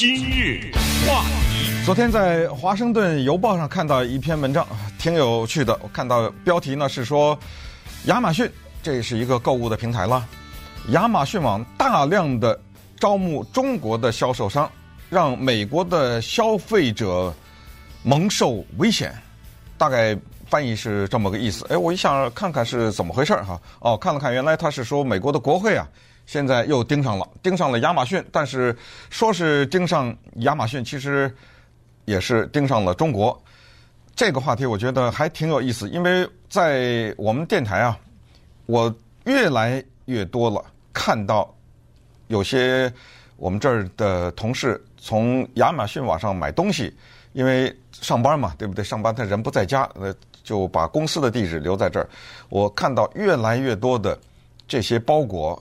今日话题，昨天在《华盛顿邮报》上看到一篇文章，挺有趣的。我看到标题呢是说，亚马逊这是一个购物的平台了，亚马逊网大量的招募中国的销售商，让美国的消费者蒙受危险。大概翻译是这么个意思。哎，我一想看看是怎么回事哈。哦，看了看，原来他是说美国的国会啊。现在又盯上了，盯上了亚马逊，但是说是盯上亚马逊，其实也是盯上了中国。这个话题我觉得还挺有意思，因为在我们电台啊，我越来越多了看到有些我们这儿的同事从亚马逊网上买东西，因为上班嘛，对不对？上班他人不在家，呃，就把公司的地址留在这儿。我看到越来越多的这些包裹。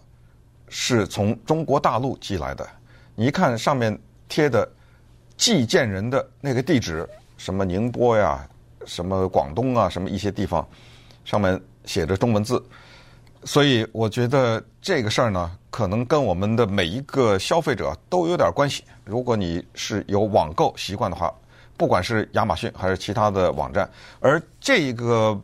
是从中国大陆寄来的，你一看上面贴的寄件人的那个地址，什么宁波呀，什么广东啊，什么一些地方，上面写着中文字，所以我觉得这个事儿呢，可能跟我们的每一个消费者都有点关系。如果你是有网购习惯的话，不管是亚马逊还是其他的网站，而这个。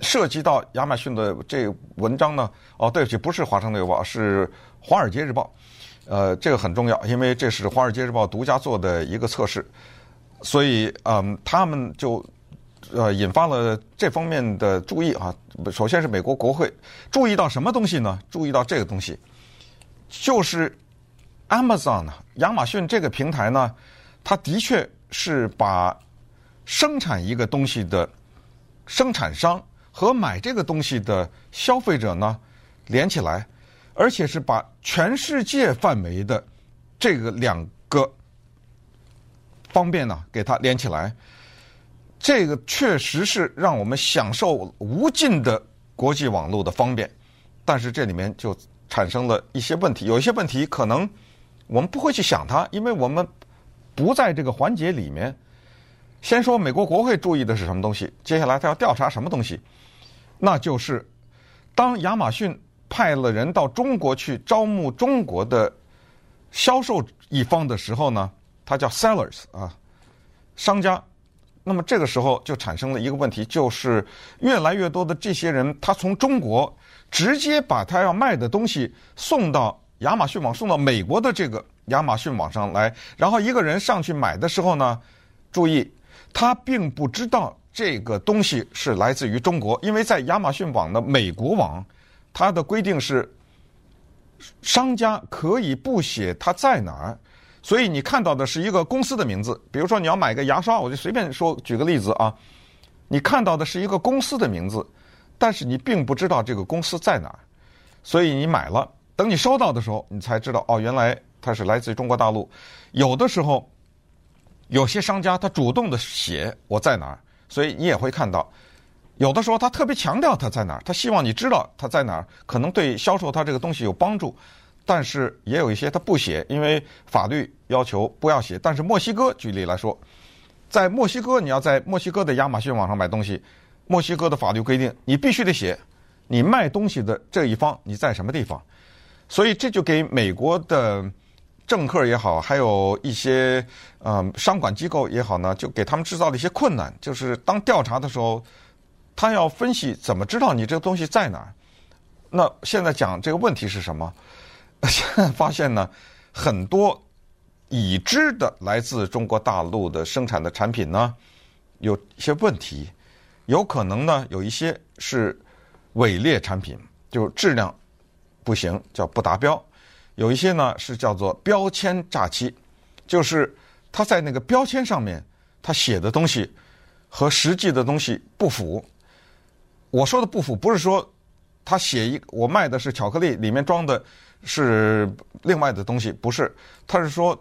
涉及到亚马逊的这文章呢？哦，对不起，不是《华盛顿邮报》，是《华尔街日报》。呃，这个很重要，因为这是《华尔街日报》独家做的一个测试，所以嗯，他们就呃引发了这方面的注意啊。首先是美国国会注意到什么东西呢？注意到这个东西，就是 Amazon 呢，亚马逊这个平台呢，它的确是把生产一个东西的生产商。和买这个东西的消费者呢，连起来，而且是把全世界范围的这个两个方便呢，给它连起来，这个确实是让我们享受无尽的国际网络的方便，但是这里面就产生了一些问题，有一些问题可能我们不会去想它，因为我们不在这个环节里面。先说美国国会注意的是什么东西，接下来他要调查什么东西。那就是，当亚马逊派了人到中国去招募中国的销售一方的时候呢，他叫 sellers 啊，商家。那么这个时候就产生了一个问题，就是越来越多的这些人，他从中国直接把他要卖的东西送到亚马逊网，送到美国的这个亚马逊网上来，然后一个人上去买的时候呢，注意，他并不知道。这个东西是来自于中国，因为在亚马逊网的美国网，它的规定是商家可以不写它在哪儿，所以你看到的是一个公司的名字。比如说你要买个牙刷，我就随便说 举个例子啊，你看到的是一个公司的名字，但是你并不知道这个公司在哪儿，所以你买了，等你收到的时候，你才知道哦，原来它是来自于中国大陆。有的时候，有些商家他主动的写我在哪儿。所以你也会看到，有的时候他特别强调他在哪儿，他希望你知道他在哪儿，可能对销售他这个东西有帮助。但是也有一些他不写，因为法律要求不要写。但是墨西哥举例来说，在墨西哥你要在墨西哥的亚马逊网上买东西，墨西哥的法律规定你必须得写你卖东西的这一方你在什么地方。所以这就给美国的。政客也好，还有一些嗯商管机构也好呢，就给他们制造了一些困难。就是当调查的时候，他要分析怎么知道你这个东西在哪儿。那现在讲这个问题是什么？现在发现呢，很多已知的来自中国大陆的生产的产品呢，有一些问题，有可能呢有一些是伪劣产品，就质量不行，叫不达标。有一些呢是叫做标签诈欺，就是他在那个标签上面他写的东西和实际的东西不符。我说的不符不是说他写一我卖的是巧克力，里面装的是另外的东西，不是，他是说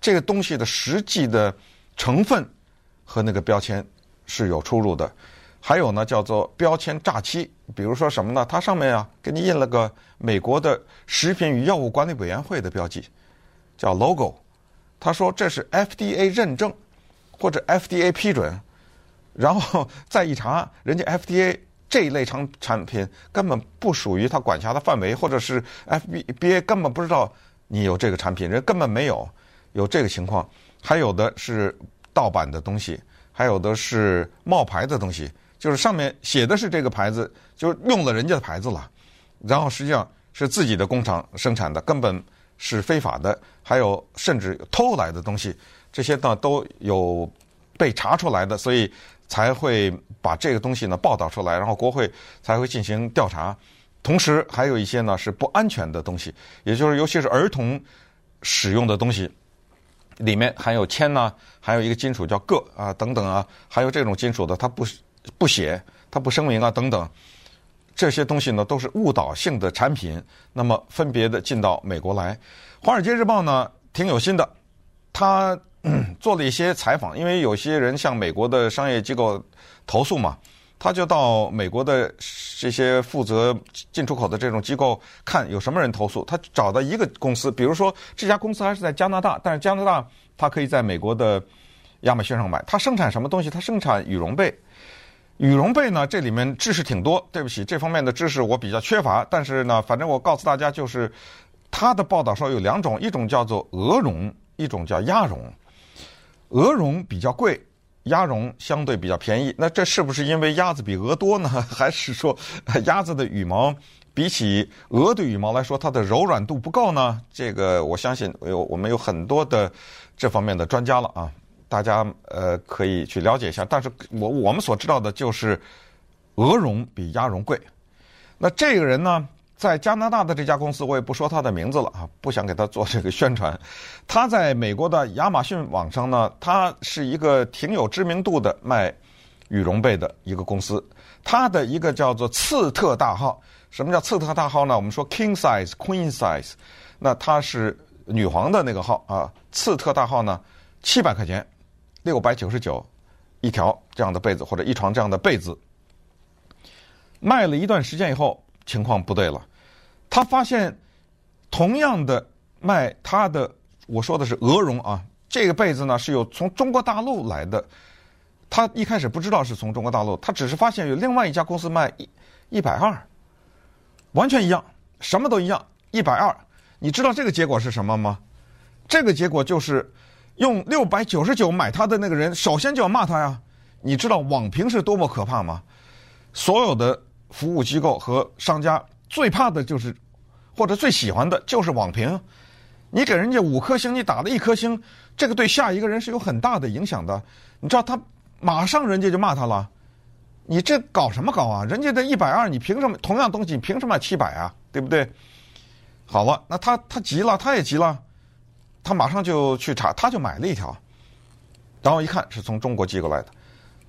这个东西的实际的成分和那个标签是有出入的。还有呢，叫做标签诈欺，比如说什么呢？它上面啊，给你印了个美国的食品与药物管理委员会的标记，叫 logo。他说这是 FDA 认证或者 FDA 批准，然后再一查，人家 FDA 这一类产产品根本不属于他管辖的范围，或者是 FBA 根本不知道你有这个产品，人根本没有。有这个情况，还有的是盗版的东西，还有的是冒牌的东西，就是上面写的是这个牌子，就是用了人家的牌子了，然后实际上是自己的工厂生产的，根本是非法的，还有甚至偷来的东西，这些呢都有被查出来的，所以才会把这个东西呢报道出来，然后国会才会进行调查。同时还有一些呢是不安全的东西，也就是尤其是儿童使用的东西，里面含有铅呐，还有一个金属叫铬啊等等啊，还有这种金属的它不不写，它不声明啊等等，这些东西呢都是误导性的产品，那么分别的进到美国来。《华尔街日报》呢挺有心的，他 做了一些采访，因为有些人向美国的商业机构投诉嘛。他就到美国的这些负责进出口的这种机构看有什么人投诉，他找到一个公司，比如说这家公司还是在加拿大，但是加拿大他可以在美国的亚马逊上买。他生产什么东西？他生产羽绒被。羽绒被呢，这里面知识挺多。对不起，这方面的知识我比较缺乏。但是呢，反正我告诉大家，就是他的报道说有两种，一种叫做鹅绒，一种叫鸭绒。鹅绒比较贵。鸭绒相对比较便宜，那这是不是因为鸭子比鹅多呢？还是说鸭子的羽毛比起鹅的羽毛来说，它的柔软度不够呢？这个我相信有我们有很多的这方面的专家了啊，大家呃可以去了解一下。但是我我们所知道的就是鹅绒比鸭绒贵。那这个人呢？在加拿大的这家公司，我也不说他的名字了啊，不想给他做这个宣传。他在美国的亚马逊网上呢，他是一个挺有知名度的卖羽绒被的一个公司。他的一个叫做次特大号，什么叫次特大号呢？我们说 king size、queen size，那它是女皇的那个号啊。次特大号呢，七百块钱，六百九十九一条这样的被子或者一床这样的被子，卖了一段时间以后，情况不对了。他发现，同样的卖他的，我说的是鹅绒啊，这个被子呢是有从中国大陆来的。他一开始不知道是从中国大陆，他只是发现有另外一家公司卖一一百二，完全一样，什么都一样，一百二。你知道这个结果是什么吗？这个结果就是用六百九十九买他的那个人，首先就要骂他呀。你知道网评是多么可怕吗？所有的服务机构和商家最怕的就是。或者最喜欢的就是网评，你给人家五颗星，你打了一颗星，这个对下一个人是有很大的影响的。你知道他马上人家就骂他了，你这搞什么搞啊？人家的一百二，你凭什么？同样东西，你凭什么卖七百啊？对不对？好了，那他他急了，他也急了，他马上就去查，他就买了一条，然后一看是从中国寄过来的，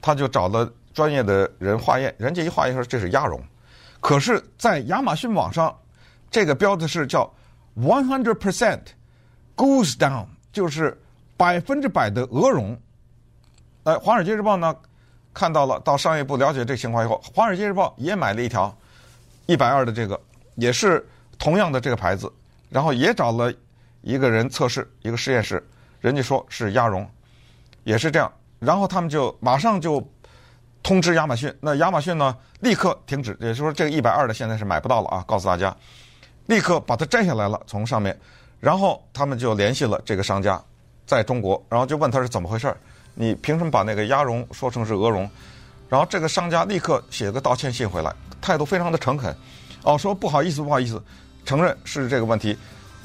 他就找了专业的人化验，人家一化验说这是鸭绒，可是，在亚马逊网上。这个标的是叫 one hundred percent goose down，就是百分之百的鹅绒。呃，《华尔街日报》呢看到了，到商业部了解这情况以后，《华尔街日报》也买了一条一百二的这个，也是同样的这个牌子，然后也找了一个人测试，一个实验室，人家说是鸭绒，也是这样，然后他们就马上就通知亚马逊，那亚马逊呢立刻停止，也就是说这个一百二的现在是买不到了啊，告诉大家。立刻把它摘下来了，从上面，然后他们就联系了这个商家，在中国，然后就问他是怎么回事儿，你凭什么把那个鸭绒说成是鹅绒？然后这个商家立刻写个道歉信回来，态度非常的诚恳，哦，说不好意思，不好意思，承认是这个问题，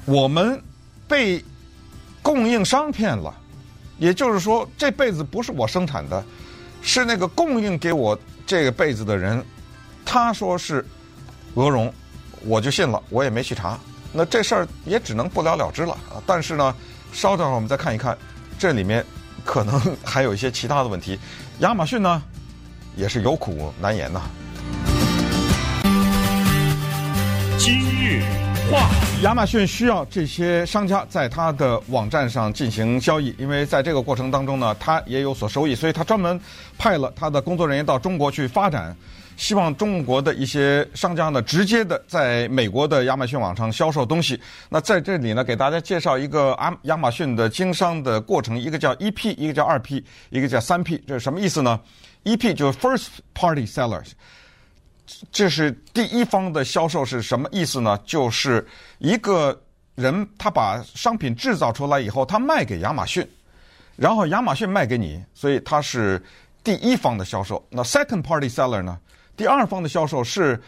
我们被供应商骗了，也就是说这被子不是我生产的，是那个供应给我这个被子的人，他说是鹅绒。我就信了，我也没去查，那这事儿也只能不了了之了啊。但是呢，稍等会儿我们再看一看，这里面可能还有一些其他的问题。亚马逊呢，也是有苦难言呐。今日亚马逊需要这些商家在他的网站上进行交易，因为在这个过程当中呢，他也有所收益，所以他专门派了他的工作人员到中国去发展。希望中国的一些商家呢，直接的在美国的亚马逊网上销售东西。那在这里呢，给大家介绍一个亚亚马逊的经商的过程，一个叫 EP，一个叫二 P，一个叫三 P。这是什么意思呢？EP 就是 First Party Sellers，这是第一方的销售是什么意思呢？就是一个人他把商品制造出来以后，他卖给亚马逊，然后亚马逊卖给你，所以他是第一方的销售。那 second party seller 呢？第二方的销售是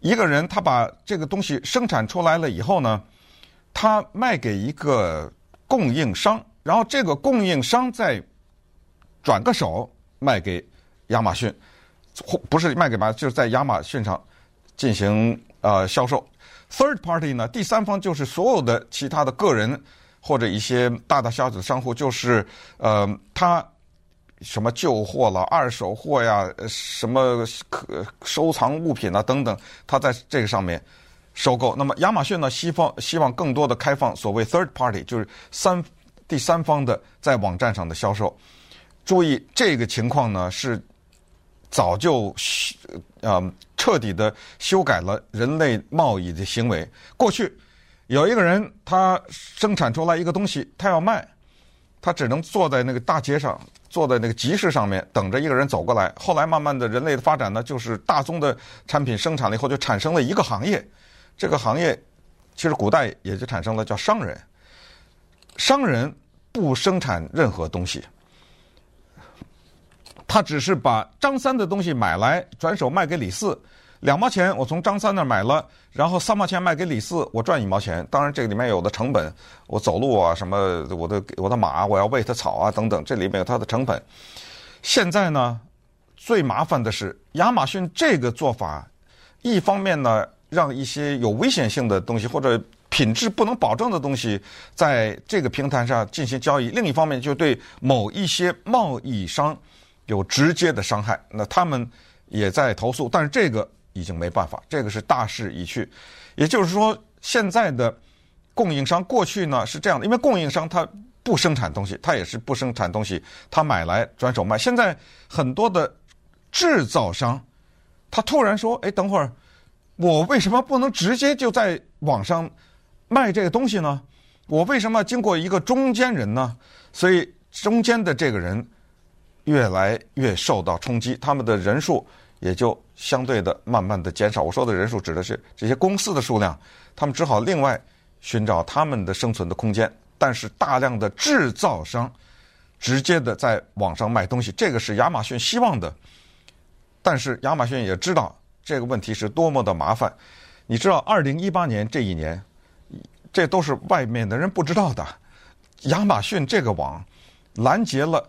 一个人，他把这个东西生产出来了以后呢，他卖给一个供应商，然后这个供应商再转个手卖给亚马逊，或不是卖给吧，就是在亚马逊上进行呃销售。Third party 呢，第三方就是所有的其他的个人或者一些大大小小的商户，就是呃，他什么旧货了、二手货呀、什么可收藏物品啊等等，他在这个上面收购。那么亚马逊呢，希望希望更多的开放所谓 third party，就是三第三方的在网站上的销售。注意这个情况呢是。早就呃彻底的修改了人类贸易的行为。过去有一个人，他生产出来一个东西，他要卖，他只能坐在那个大街上，坐在那个集市上面，等着一个人走过来。后来慢慢的人类的发展呢，就是大宗的产品生产了以后，就产生了一个行业。这个行业其实古代也就产生了叫商人。商人不生产任何东西。他只是把张三的东西买来，转手卖给李四，两毛钱我从张三那买了，然后三毛钱卖给李四，我赚一毛钱。当然这个里面有的成本，我走路啊什么，我的我的马我要喂它草啊等等，这里面有它的成本。现在呢，最麻烦的是亚马逊这个做法，一方面呢让一些有危险性的东西或者品质不能保证的东西在这个平台上进行交易，另一方面就对某一些贸易商。有直接的伤害，那他们也在投诉，但是这个已经没办法，这个是大势已去。也就是说，现在的供应商过去呢是这样的，因为供应商他不生产东西，他也是不生产东西，他买来转手卖。现在很多的制造商，他突然说：“哎，等会儿，我为什么不能直接就在网上卖这个东西呢？我为什么经过一个中间人呢？”所以中间的这个人。越来越受到冲击，他们的人数也就相对的慢慢的减少。我说的人数指的是这些公司的数量，他们只好另外寻找他们的生存的空间。但是大量的制造商直接的在网上卖东西，这个是亚马逊希望的。但是亚马逊也知道这个问题是多么的麻烦。你知道，二零一八年这一年，这都是外面的人不知道的。亚马逊这个网拦截了。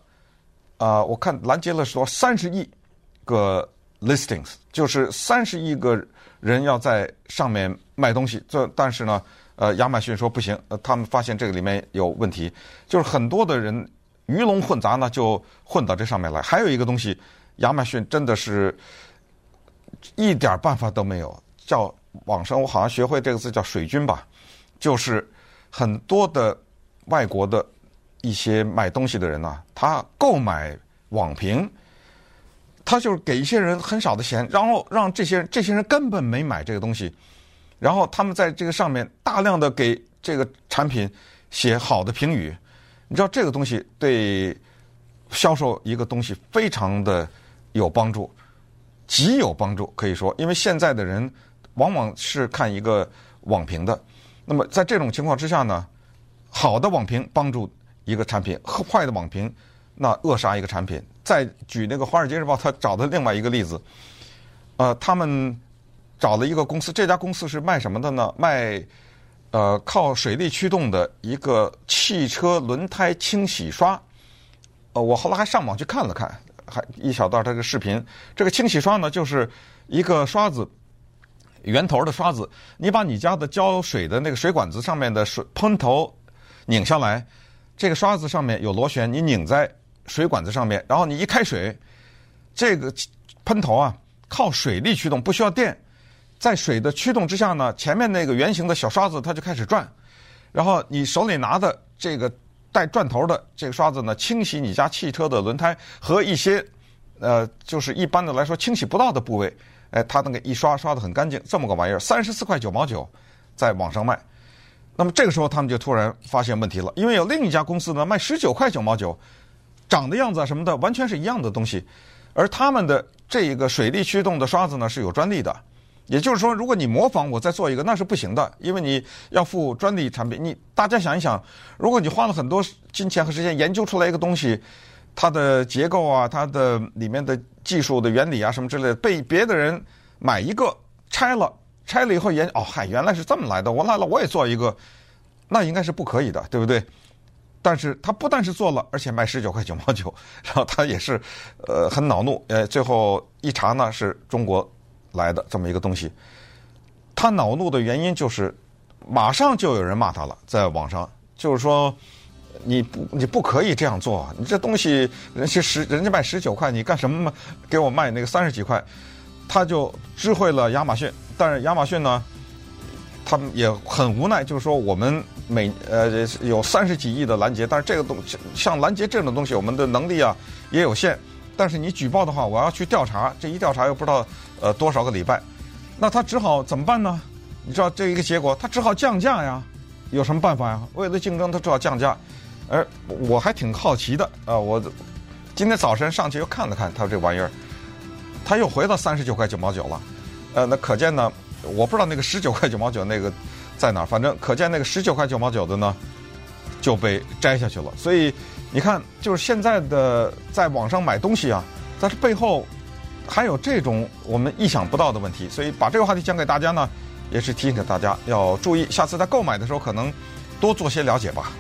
啊、呃，我看拦截了说三十亿个 listings，就是三十亿个人要在上面卖东西。这但是呢，呃，亚马逊说不行，呃，他们发现这个里面有问题，就是很多的人鱼龙混杂呢，就混到这上面来。还有一个东西，亚马逊真的是一点办法都没有。叫网上我好像学会这个字叫水军吧，就是很多的外国的。一些买东西的人呢、他购买网评，他就是给一些人很少的钱，然后让这些人这些人根本没买这个东西，然后他们在这个上面大量的给这个产品写好的评语，你知道这个东西对销售一个东西非常的有帮助，极有帮助可以说，因为现在的人往往是看一个网评的，那么在这种情况之下呢，好的网评帮助。一个产品坏的网评，那扼杀一个产品。再举那个《华尔街日报》，他找的另外一个例子，呃，他们找了一个公司，这家公司是卖什么的呢？卖呃靠水力驱动的一个汽车轮胎清洗刷。呃，我后来还上网去看了看，还一小段这个视频。这个清洗刷呢，就是一个刷子，圆头的刷子，你把你家的浇水的那个水管子上面的水喷头拧下来。这个刷子上面有螺旋，你拧在水管子上面，然后你一开水，这个喷头啊靠水力驱动，不需要电，在水的驱动之下呢，前面那个圆形的小刷子它就开始转，然后你手里拿的这个带转头的这个刷子呢，清洗你家汽车的轮胎和一些呃，就是一般的来说清洗不到的部位，哎，它那个一刷刷的很干净，这么个玩意儿，三十四块九毛九，在网上卖。那么这个时候，他们就突然发现问题了，因为有另一家公司呢卖十九块九毛九，长的样子啊什么的完全是一样的东西，而他们的这一个水力驱动的刷子呢是有专利的，也就是说，如果你模仿我再做一个，那是不行的，因为你要付专利产品。你大家想一想，如果你花了很多金钱和时间研究出来一个东西，它的结构啊，它的里面的技术的原理啊什么之类的，被别的人买一个拆了，拆了以后研哦嗨，原来是这么来的，我来了我也做一个，那应该是不可以的，对不对？但是他不但是做了，而且卖十九块九毛九，然后他也是呃很恼怒，呃最后一查呢是中国。来的这么一个东西，他恼怒的原因就是，马上就有人骂他了，在网上就是说，你不你不可以这样做，你这东西人家十人家卖十九块，你干什么嘛？给我卖那个三十几块，他就知会了亚马逊，但是亚马逊呢，他们也很无奈，就是说我们每呃有三十几亿的拦截，但是这个东西像拦截这种东西，我们的能力啊也有限。但是你举报的话，我要去调查，这一调查又不知道呃多少个礼拜，那他只好怎么办呢？你知道这一个结果，他只好降价呀。有什么办法呀？为了竞争，他只好降价。而我还挺好奇的啊、我今天早晨上去又看了看他这玩意儿，他又回到三十九块九毛九了。呃，那可见呢，我不知道那个十九块九毛九那个在哪儿，反正可见那个十九块九毛九的呢就被摘下去了。所以。你看，就是现在的在网上买东西啊，但是背后还有这种我们意想不到的问题，所以把这个话题讲给大家呢，也是提醒给大家要注意，下次在购买的时候可能多做些了解吧。